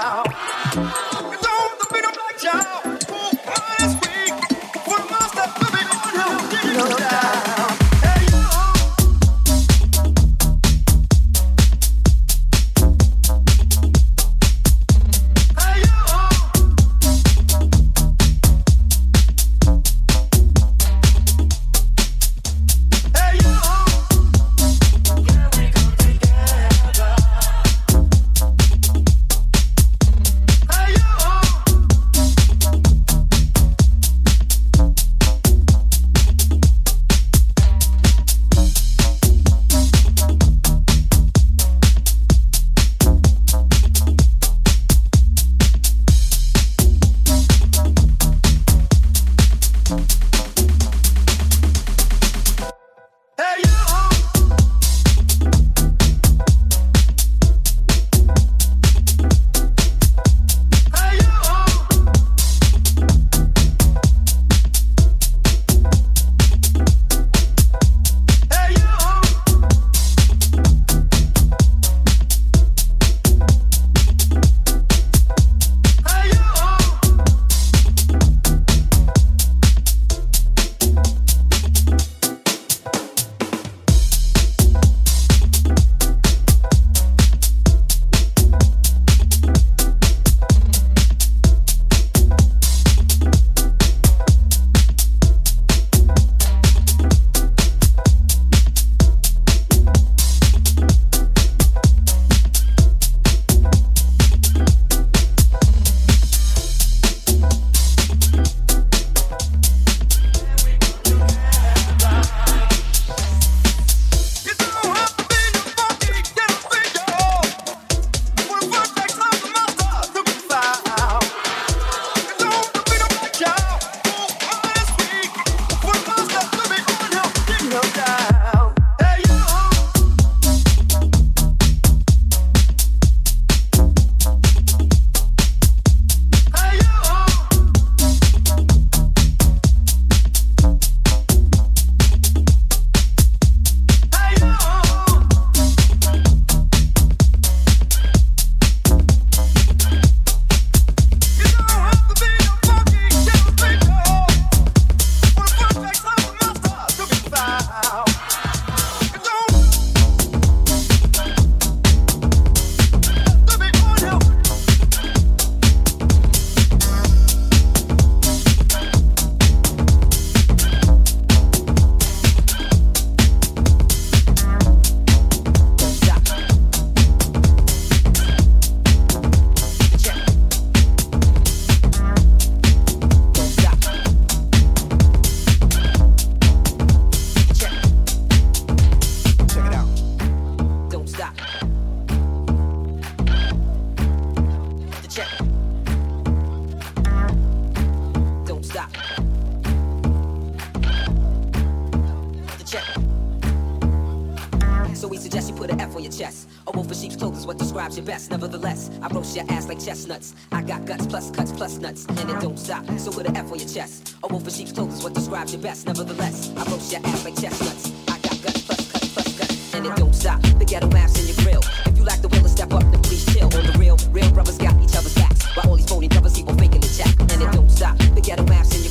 now. plus cuts, plus nuts, and it don't stop. So with an F on your chest, a wolf in sheep's clothes is what describes your best. Nevertheless, I roast your ass like chestnuts. I got guts, plus cuts, plus guts, and it don't stop. The ghetto maps in your grill. If you lack the will to step up, then please chill. On the real, real brothers got each other's backs, while all these phony brothers keep on faking the jack, and it don't stop. The ghetto maps in your